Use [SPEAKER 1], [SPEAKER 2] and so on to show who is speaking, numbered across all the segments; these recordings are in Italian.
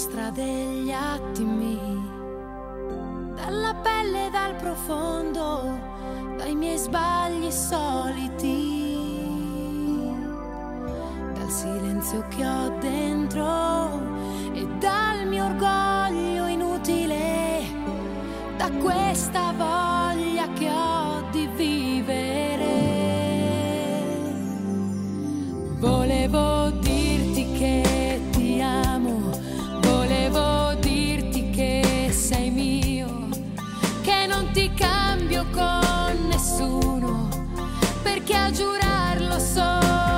[SPEAKER 1] nostra degli attimi, dalla pelle dal profondo, dai miei sbagli soliti, dal silenzio che ho dentro e dal mio orgoglio. Ti cambio con nessuno, perché a giurarlo sono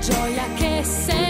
[SPEAKER 1] gioia che sento.